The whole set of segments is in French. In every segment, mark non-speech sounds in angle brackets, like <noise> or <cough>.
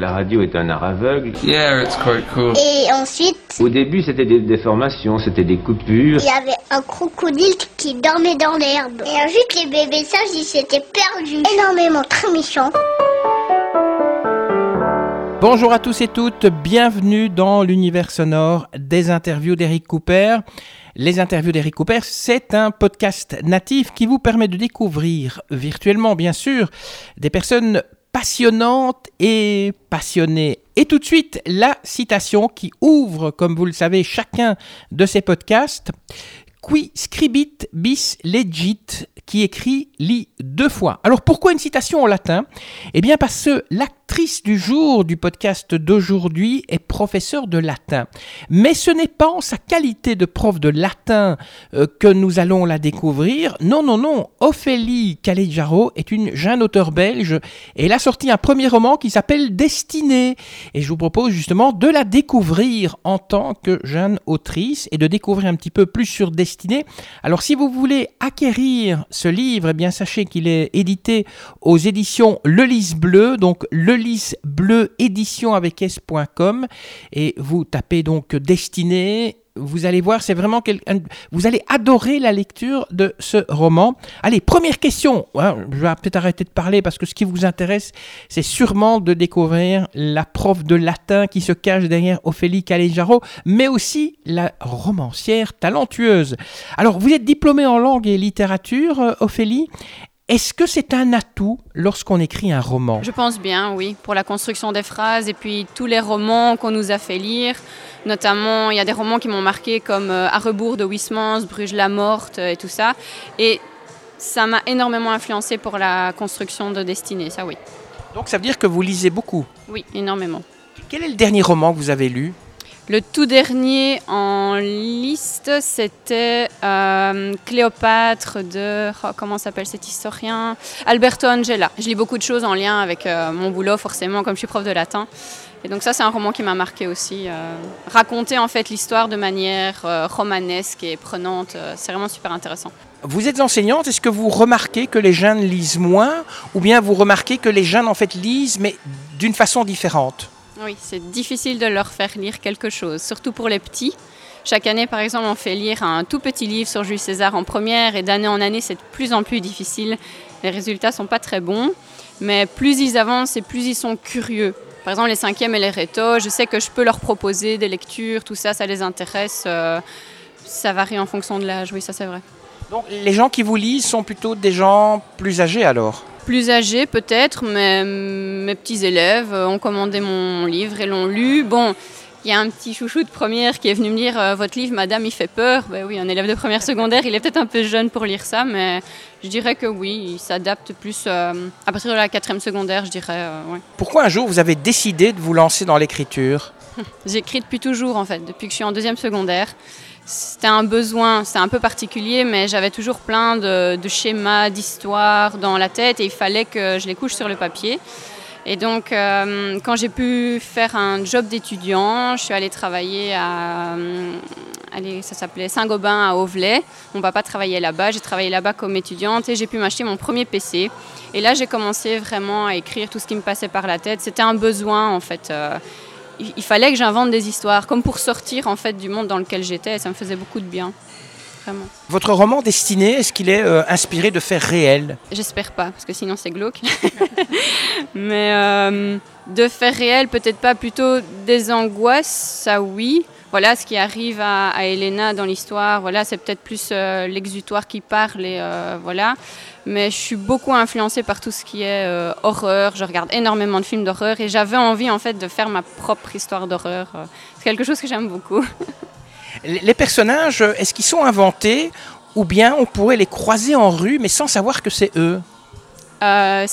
La radio est un art aveugle. Yeah, it's quite cool. Et ensuite, Au début, c'était des déformations, c'était des coupures. il y avait un crocodile qui dormait dans l'herbe. Et ensuite, les bébés sages, ils s'étaient perdus. Énormément, très méchants. Bonjour à tous et toutes, bienvenue dans l'univers sonore des interviews d'Eric Cooper. Les interviews d'Eric Cooper, c'est un podcast natif qui vous permet de découvrir virtuellement, bien sûr, des personnes passionnantes et passionnées. Et tout de suite, la citation qui ouvre, comme vous le savez, chacun de ces podcasts. Qui scribit bis legit, qui écrit lit deux fois. Alors pourquoi une citation en latin? Eh bien parce que l'actrice du jour du podcast d'aujourd'hui est professeure de latin. Mais ce n'est pas en sa qualité de prof de latin euh, que nous allons la découvrir. Non, non, non. Ophélie Calejaro est une jeune auteure belge et elle a sorti un premier roman qui s'appelle Destinée. Et je vous propose justement de la découvrir en tant que jeune autrice et de découvrir un petit peu plus sur Destinée. Alors si vous voulez acquérir ce livre, eh bien sachez qu'il est édité aux éditions Le Lys Bleu, donc Le Bleu édition avec s.com et vous tapez donc Destinée vous allez voir, c'est vraiment quel... vous allez adorer la lecture de ce roman. Allez, première question. hein, je vais peut-être arrêter de parler parce que ce qui vous intéresse, c'est sûrement de découvrir la prof de latin qui se cache derrière Ophélie Calejaro, mais aussi la romancière talentueuse. Alors, vous êtes diplômée en langue et littérature, euh, Ophélie. Est-ce que c'est un atout lorsqu'on écrit un roman? Je pense bien, oui, pour la construction des phrases et puis tous les romans qu'on nous a fait lire. Notamment, il y a des romans qui m'ont marqué comme euh, À rebours de Huysmans, Bruges la morte euh, et tout ça. Et ça m'a énormément influencé pour la construction de Destinée, ça oui. Donc, ça veut dire que vous lisez beaucoup? Oui, énormément. Quel est le dernier roman que vous avez lu? Le tout dernier en liste, c'était euh, Cléopâtre de. oh, comment s'appelle cet historien? Alberto Angela. Je lis beaucoup de choses en lien avec euh, mon boulot, forcément, comme je suis prof de latin. Et donc, ça, c'est un roman qui m'a marqué aussi. euh, raconter en fait l'histoire de manière romanesque et prenante, c'est vraiment super intéressant. Vous êtes enseignante, est-ce que vous remarquez que les jeunes lisent moins ou bien vous remarquez que les jeunes en fait lisent mais d'une façon différente? Oui, c'est difficile de leur faire lire quelque chose, surtout pour les petits. Chaque année, par exemple, on fait lire un tout petit livre sur Jules César en première et d'année en année, c'est de plus en plus difficile. Les résultats sont pas très bons, mais plus ils avancent et plus ils sont curieux. Par exemple, les cinquièmes et les rétos, je sais que je peux leur proposer des lectures, tout ça, ça les intéresse. euh, ça varie en fonction de l'âge, oui, ça c'est vrai. Donc les gens qui vous lisent sont plutôt des gens plus âgés alors? Plus âgés peut-être, mais mes petits élèves euh, ont commandé mon livre et l'ont lu. Bon, il y a un petit chouchou de première qui est venu me dire euh, Votre livre, madame, il fait peur. Ben oui, un élève de première secondaire, il est peut-être un peu jeune pour lire ça, mais je dirais que oui, il s'adapte plus euh, à partir de la quatrième secondaire, je dirais. euh, ouais. Pourquoi un jour vous avez décidé de vous lancer dans l'écriture? <laughs> J'écris depuis toujours, en fait, depuis que je suis en deuxième secondaire. C'était un besoin, c'était un peu particulier, mais j'avais toujours plein de, schémas, d'histoires dans la tête et il fallait que je les couche sur le papier. Et donc, euh, quand j'ai pu faire un job d'étudiant, je suis allée travailler à, euh, allez, ça s'appelait Saint-Gobain à Auvelais. Mon papa travaillait là-bas, j'ai travaillé là-bas comme étudiante et j'ai pu m'acheter mon premier PC. Et là, j'ai commencé vraiment à écrire tout ce qui me passait par la tête. C'était un besoin, en fait. euh, il fallait que j'invente des histoires, comme pour sortir en fait du monde dans lequel j'étais. Et ça me faisait beaucoup de bien, vraiment. Votre roman Destiné, est-ce qu'il est euh, inspiré de faits réels? J'espère pas, parce que sinon c'est glauque. <laughs> Mais euh, de faits réels, peut-être pas, plutôt des angoisses, ça oui. Voilà ce qui arrive à, à Elena dans l'histoire. Voilà, c'est peut-être plus euh, l'exutoire qui parle et voilà. Mais je suis beaucoup influencée par tout ce qui est horreur. Je regarde énormément de films d'horreur et j'avais envie en fait de faire ma propre histoire d'horreur. C'est quelque chose que j'aime beaucoup. <laughs> Les personnages, euh, est-ce qu'ils sont inventés ou bien on pourrait les croiser en rue mais sans savoir que c'est eux? Euh,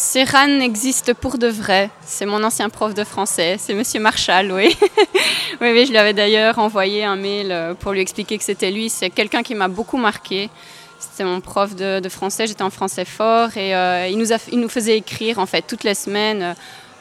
existe pour de vrai. C'est mon ancien prof de français. C'est Monsieur Marshall, oui. <laughs> oui, oui, je lui avais d'ailleurs envoyé un mail euh, pour lui expliquer que c'était lui. C'est quelqu'un qui m'a beaucoup marqué. C'était mon prof de, français. J'étais en français fort et euh, il, nous a, il nous faisait écrire en fait toutes les semaines.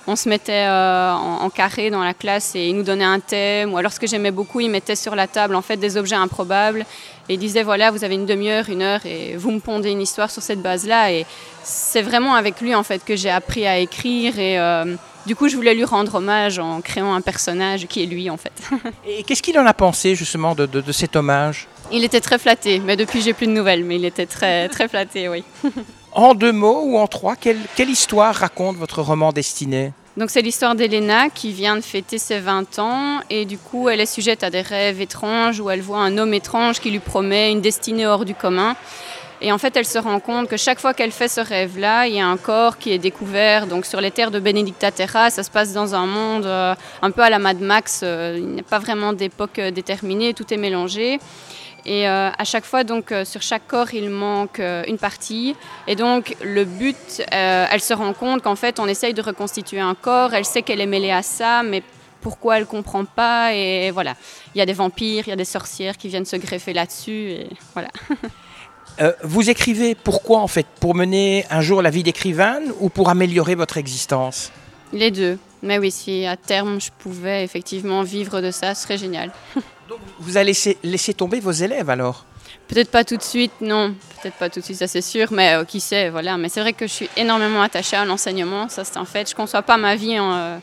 On se mettait euh, en, carré dans la classe et il nous donnait un thème. Ou alors ce que j'aimais beaucoup, il mettait sur la table en fait des objets improbables et il disait voilà, vous avez une demi-heure, une heure et vous me pondez une histoire sur cette base-là. Et c'est vraiment avec lui en fait que j'ai appris à écrire et euh, du coup je voulais lui rendre hommage en créant un personnage qui est lui en fait. <laughs> et qu'est-ce qu'il en a pensé justement de, de cet hommage? Il était très flatté, mais depuis j'ai plus de nouvelles, mais il était très très flatté, oui. <laughs> En deux mots ou en trois, quelle, histoire raconte votre roman destiné? Donc c'est l'histoire d'Elena qui vient de fêter ses 20 ans et du coup elle est sujette à des rêves étranges où elle voit un homme étrange qui lui promet une destinée hors du commun. Et en fait elle se rend compte que chaque fois qu'elle fait ce rêve-là, il y a un corps qui est découvert. Donc sur les terres de Benedicta Terra, ça se passe dans un monde euh, un peu à la Mad Max, euh, il n'y a pas vraiment d'époque euh, déterminée, tout est mélangé. Et à chaque fois, donc, sur chaque corps, il manque une partie. Et donc, le but, elle se rend compte qu'en fait, on essaye de reconstituer un corps. Elle sait qu'elle est mêlée à ça, mais pourquoi elle comprend pas? Et voilà, il y a des vampires, il y a des sorcières qui viennent se greffer là-dessus. Et voilà. <laughs> vous écrivez pourquoi en fait? Pour mener un jour la vie d'écrivaine ou pour améliorer votre existence? Les deux. Mais oui, si à terme je pouvais effectivement vivre de ça, ce serait génial. <laughs> Donc vous allez laisser, tomber vos élèves alors? Peut-être pas tout de suite, non. Peut-être pas tout de suite, ça c'est sûr, mais euh, qui sait, voilà. Mais c'est vrai que je suis énormément attachée à l'enseignement, ça c'est un fait. Je ne conçois pas ma vie euh,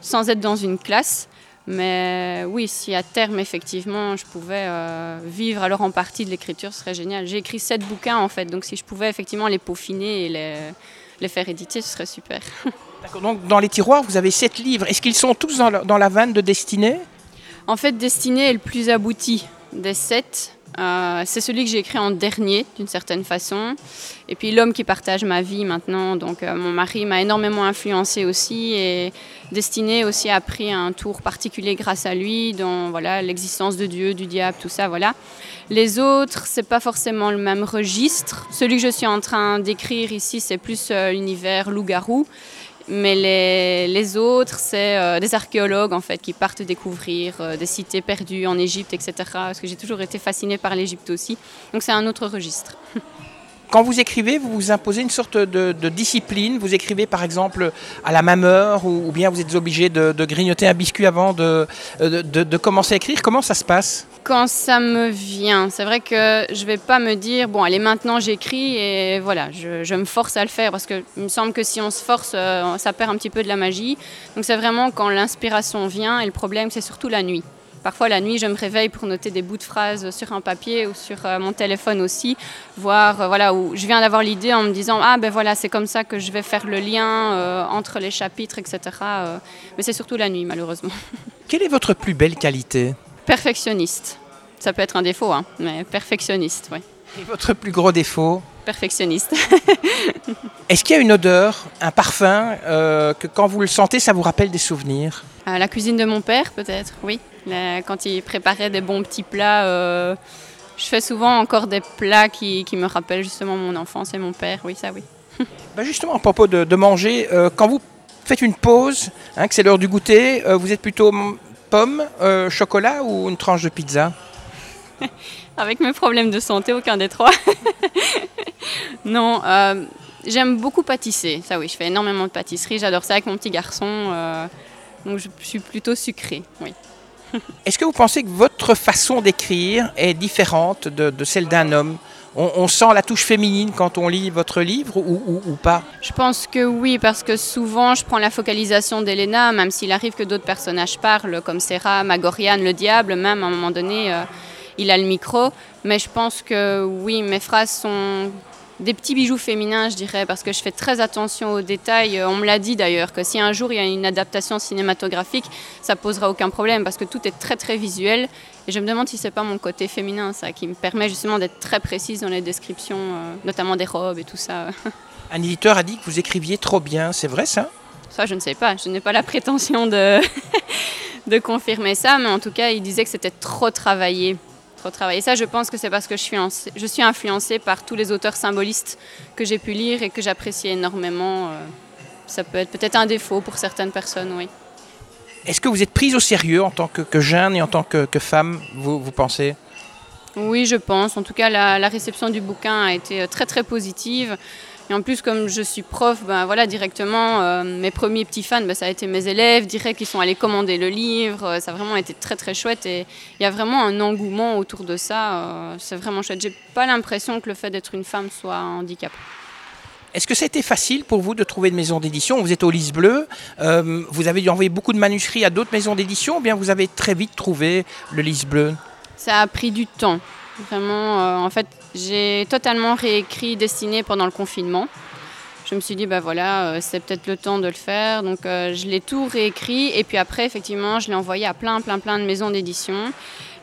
sans être dans une classe. Mais oui, si à terme, effectivement, je pouvais euh, vivre alors en partie de l'écriture, ce serait génial. J'ai écrit sept bouquins en fait, donc si je pouvais effectivement les peaufiner et les, les faire éditer, ce serait super. <laughs> D'accord, donc dans les tiroirs, vous avez sept livres. Est-ce qu'ils sont tous dans, dans la vanne de destinée? En fait, Destinée est le plus abouti des sept. Euh, c'est celui que j'ai écrit en dernier, d'une certaine façon. Et puis l'homme qui partage ma vie maintenant, donc euh, mon mari m'a énormément influencé aussi. Et Destinée aussi a pris un tour particulier grâce à lui, dans voilà l'existence de Dieu, du diable, tout ça, voilà. Les autres, c'est pas forcément le même registre. Celui que je suis en train d'écrire ici, c'est plus euh, l'univers loup-garou. Mais les, autres, c'est euh, des archéologues en fait qui partent découvrir euh, des cités perdues en Égypte, etc. Parce que j'ai toujours été fascinée par l'Égypte aussi. Donc c'est un autre registre. <laughs> Quand vous écrivez, vous vous imposez une sorte de, discipline. Vous écrivez par exemple à la même heure ou, bien vous êtes obligé de, grignoter un biscuit avant de, commencer à écrire. Comment ça se passe? Quand ça me vient. C'est vrai que je ne vais pas me dire, bon, allez, maintenant j'écris et voilà, je, me force à le faire parce qu'il me semble que si on se force, euh, ça perd un petit peu de la magie. Donc c'est vraiment quand l'inspiration vient et le problème, c'est surtout la nuit. Parfois, la nuit, je me réveille pour noter des bouts de phrases sur un papier ou sur euh, mon téléphone aussi, voir euh, voilà, où je viens d'avoir l'idée en me disant Ah, ben voilà, c'est comme ça que je vais faire le lien euh, entre les chapitres, etc. mais c'est surtout la nuit, malheureusement. <laughs> Quelle est votre plus belle qualité? Perfectionniste. Ça peut être un défaut, hein, mais perfectionniste, oui. Et votre plus gros défaut? Perfectionniste. <laughs> Est-ce qu'il y a une odeur, un parfum, que quand vous le sentez, ça vous rappelle des souvenirs? La cuisine de mon père, peut-être, oui quand il préparait des bons petits plats, euh, je fais souvent encore des plats qui, me rappellent justement mon enfance et mon père. Oui, ça oui. <laughs> Bah, justement, à propos de, manger, euh, quand vous faites une pause, hein, que c'est l'heure du goûter, euh, vous êtes plutôt pomme, chocolat ou une tranche de pizza? <laughs> Avec mes problèmes de santé, aucun des trois. <laughs> non, j'aime beaucoup pâtisser. Ça oui, je fais énormément de pâtisserie. J'adore ça avec mon petit garçon. donc je suis plutôt sucrée, oui. <laughs> Est-ce que vous pensez que votre façon d'écrire est différente de, celle d'un homme? On, sent la touche féminine quand on lit votre livre ou, pas? Je pense que oui, parce que souvent je prends la focalisation d'Elena, même s'il arrive que d'autres personnages parlent, comme Serra, Magorian, le diable, même à un moment donné, euh, il a le micro. Mais je pense que oui, mes phrases sont des petits bijoux féminins, je dirais, parce que je fais très attention aux détails. Euh, on me l'a dit d'ailleurs, que si un jour il y a une adaptation cinématographique, ça posera aucun problème, parce que tout est très très visuel. Et je me demande si c'est pas mon côté féminin, ça, qui me permet justement d'être très précise dans les descriptions, euh, notamment des robes et tout ça. <laughs> Un éditeur a dit que vous écriviez trop bien, c'est vrai ça? Ça, je ne sais pas. Je n'ai pas la prétention de, <laughs> de confirmer ça, mais en tout cas, il disait que c'était trop travaillé travailler ça, je pense que c'est parce que je suis, je suis influencée par tous les auteurs symbolistes que j'ai pu lire et que j'apprécie énormément. Euh, ça peut être peut-être un défaut pour certaines personnes, oui. Est-ce que vous êtes prise au sérieux en tant que, jeune et en tant que, femme, vous, vous pensez? Oui, je pense. En tout cas, la, réception du bouquin a été euh, très très positive. Et en plus, comme je suis prof, ben voilà, directement, euh, mes premiers petits fans, ben, ça a été mes élèves, direct, ils sont allés commander le livre. Euh, ça a vraiment été très très chouette et il y a vraiment un engouement autour de ça. euh, c'est vraiment chouette. J'ai pas l'impression que le fait d'être une femme soit un handicap. Est-ce que c'était facile pour vous de trouver une maison d'édition? Vous êtes au Lys Bleu, euh, vous avez dû envoyer beaucoup de manuscrits à d'autres maisons d'édition ou bien vous avez très vite trouvé le Lys Bleu? Ça a pris du temps. Vraiment, euh, en fait, j'ai totalement réécrit Destinée pendant le confinement. Je me suis dit, bah voilà, euh, c'est peut-être le temps de le faire. Donc, euh, je l'ai tout réécrit. Et puis après, effectivement, je l'ai envoyé à plein, plein, plein de maisons d'édition.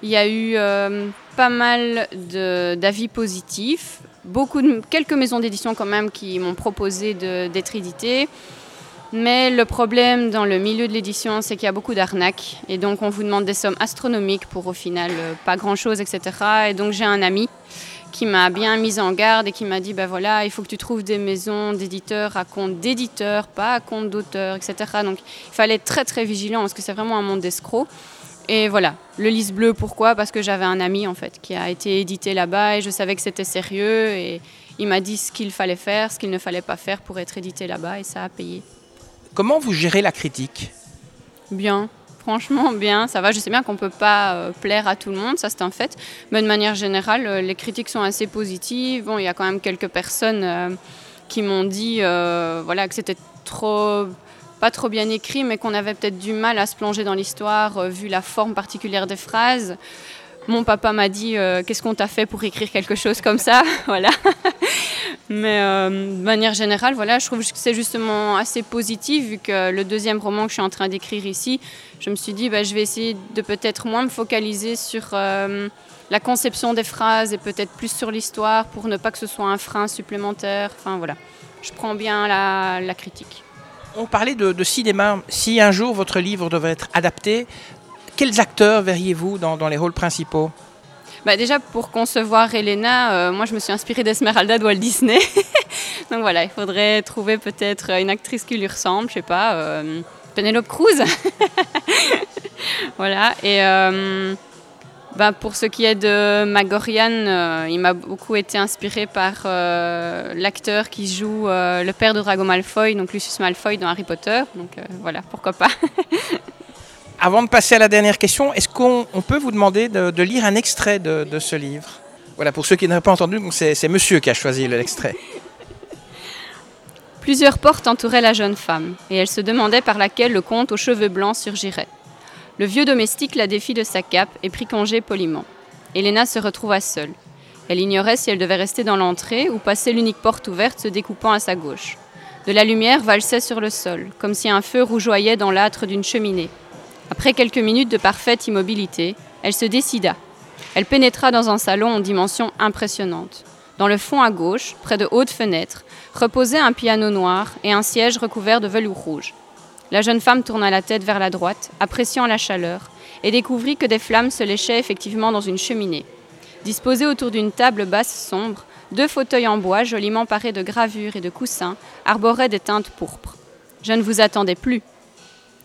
Il y a eu euh, pas mal d'avis positifs. Beaucoup de, quelques maisons d'édition quand même qui m'ont proposé d'être éditées. Mais le problème dans le milieu de l'édition, c'est qu'il y a beaucoup d'arnaques. Et donc, on vous demande des sommes astronomiques pour au final pas grand-chose, etc. Et donc, j'ai un ami qui m'a bien mise en garde et qui m'a dit, ben voilà, il faut que tu trouves des maisons d'éditeurs à compte d'éditeurs, pas à compte d'auteurs, etc. Donc, il fallait être très, très vigilant parce que c'est vraiment un monde d'escrocs. Et voilà, le lys bleu, pourquoi? Parce que j'avais un ami, en fait, qui a été édité là-bas et je savais que c'était sérieux. Et il m'a dit ce qu'il fallait faire, ce qu'il ne fallait pas faire pour être édité là-bas et ça a payé. Comment vous gérez la critique? Bien, franchement bien, ça va. Je sais bien qu'on ne peut pas euh, plaire à tout le monde, ça c'est un fait. Mais de manière générale, euh, les critiques sont assez positives. Bon, il y a quand même quelques personnes euh, qui m'ont dit voilà, que c'était trop, pas trop bien écrit, mais qu'on avait peut-être du mal à se plonger dans l'histoire vu la forme particulière des phrases. Mon papa m'a dit euh, qu'est-ce qu'on t'a fait pour écrire quelque chose comme ça, <laughs> voilà. Mais euh, de manière générale, voilà, je trouve que c'est justement assez positif vu que le deuxième roman que je suis en train d'écrire ici, je me suis dit bah, je vais essayer de peut-être moins me focaliser sur euh, la conception des phrases et peut-être plus sur l'histoire pour ne pas que ce soit un frein supplémentaire. Enfin voilà, je prends bien la, critique. On parlait de, de cinéma. Si un jour votre livre devait être adapté, quels acteurs verriez-vous dans, les rôles principaux? Bah, déjà, pour concevoir Elena, euh, moi je me suis inspirée d'Esmeralda de Walt Disney. <laughs> Donc voilà, il faudrait trouver peut-être une actrice qui lui ressemble, je sais pas, euh, Penelope Cruz. <laughs> voilà, et euh, bah, pour ce qui est de Magorian, il m'a beaucoup été inspiré par l'acteur qui joue le père de Drago Malfoy, donc Lucius Malfoy dans Harry Potter. Donc voilà, pourquoi pas. <laughs> Avant de passer à la dernière question, est-ce qu'on on peut vous demander de, lire un extrait de, ce livre? Voilà, pour ceux qui n'auraient pas entendu, c'est monsieur qui a choisi l'extrait. <laughs> Plusieurs portes entouraient la jeune femme, et elle se demandait par laquelle le comte aux cheveux blancs surgirait. Le vieux domestique la défit de sa cape et prit congé poliment. Helena se retrouva seule. Elle ignorait si elle devait rester dans l'entrée ou passer l'unique porte ouverte se découpant à sa gauche. De la lumière valsait sur le sol, comme si un feu rougeoyait dans l'âtre d'une cheminée. Après quelques minutes de parfaite immobilité, elle se décida. Elle pénétra dans un salon en dimension impressionnante. Dans le fond à gauche, près de hautes fenêtres, reposait un piano noir et un siège recouvert de velours rouge. La jeune femme tourna la tête vers la droite, appréciant la chaleur, et découvrit que des flammes se léchaient effectivement dans une cheminée. Disposés autour d'une table basse sombre, deux fauteuils en bois joliment parés de gravures et de coussins arboraient des teintes pourpres. Je ne vous attendais plus.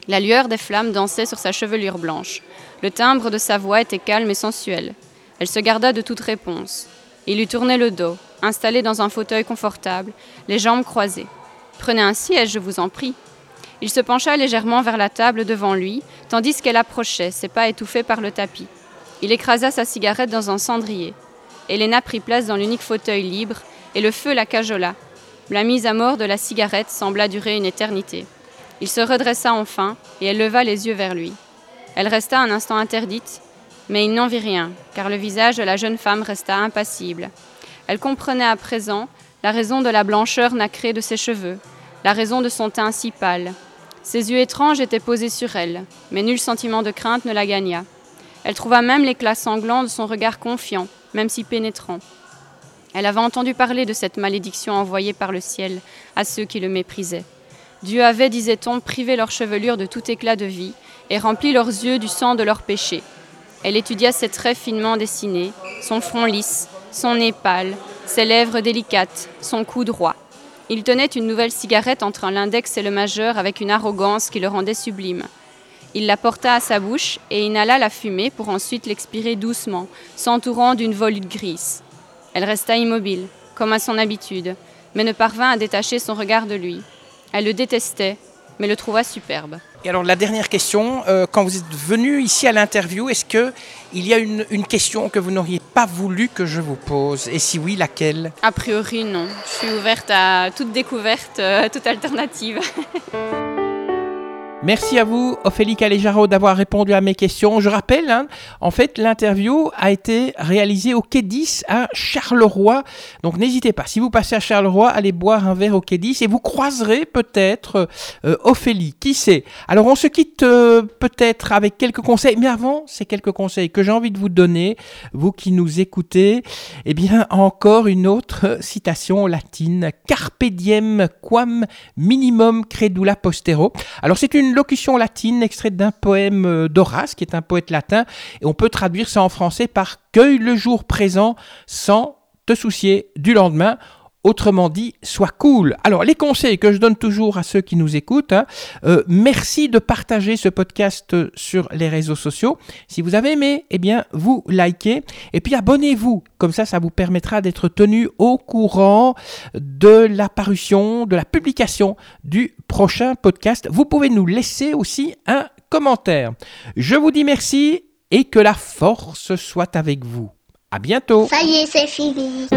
La lueur des flammes dansait sur sa chevelure blanche. Le timbre de sa voix était calme et sensuel. Elle se garda de toute réponse. Il lui tournait le dos, installé dans un fauteuil confortable, les jambes croisées. Prenez un siège, je vous en prie. Il se pencha légèrement vers la table devant lui, tandis qu'elle approchait, ses pas étouffés par le tapis. Il écrasa sa cigarette dans un cendrier. Helena prit place dans l'unique fauteuil libre, et le feu la cajola. La mise à mort de la cigarette sembla durer une éternité. Il se redressa enfin, et elle leva les yeux vers lui. Elle resta un instant interdite, mais il n'en vit rien, car le visage de la jeune femme resta impassible. Elle comprenait à présent la raison de la blancheur nacrée de ses cheveux, la raison de son teint si pâle. Ses yeux étranges étaient posés sur elle, mais nul sentiment de crainte ne la gagna. Elle trouva même l'éclat sanglant de son regard confiant, même si pénétrant. Elle avait entendu parler de cette malédiction envoyée par le ciel à ceux qui le méprisaient. Dieu avait, disait-on, privé leur chevelure de tout éclat de vie et rempli leurs yeux du sang de leurs péchés. Elle étudia ses traits finement dessinés, son front lisse, son nez pâle, ses lèvres délicates, son cou droit. Il tenait une nouvelle cigarette entre l'index et le majeur avec une arrogance qui le rendait sublime. Il la porta à sa bouche et inhala la fumée pour ensuite l'expirer doucement, s'entourant d'une volute grise. Elle resta immobile, comme à son habitude, mais ne parvint à détacher son regard de lui. Elle le détestait, mais le trouva superbe. Et alors la dernière question, euh, quand vous êtes venu ici à l'interview, est-ce que il y a une, une question que vous n'auriez pas voulu que je vous pose? Et si oui, laquelle? A priori, non. Je suis ouverte à toute découverte, euh, toute alternative. <laughs> Merci à vous, Ophélie Calejaro, d'avoir répondu à mes questions. Je rappelle, hein, en fait, l'interview a été réalisée au Quai 10 à Charleroi. Donc n'hésitez pas, si vous passez à Charleroi, allez boire un verre au Quai 10 et vous croiserez peut-être euh, Ophélie. Qui sait? Alors on se quitte euh, peut-être avec quelques conseils, mais avant, ces quelques conseils que j'ai envie de vous donner, vous qui nous écoutez, eh bien encore une autre citation latine. Carpe diem quam minimum credula postero. Alors c'est une locution latine extraite d'un poème euh, d'Horace, qui est un poète latin, et on peut traduire ça en français par cueille le jour présent sans te soucier du lendemain. Autrement dit, sois cool. Alors, les conseils que je donne toujours à ceux qui nous écoutent, hein, euh, merci de partager ce podcast sur les réseaux sociaux. Si vous avez aimé, eh bien, vous likez. Et puis, abonnez-vous. Comme ça, ça vous permettra d'être tenu au courant de la parution, de la publication du prochain podcast. Vous pouvez nous laisser aussi un commentaire. Je vous dis merci et que la force soit avec vous. À bientôt. Ça y est, c'est fini.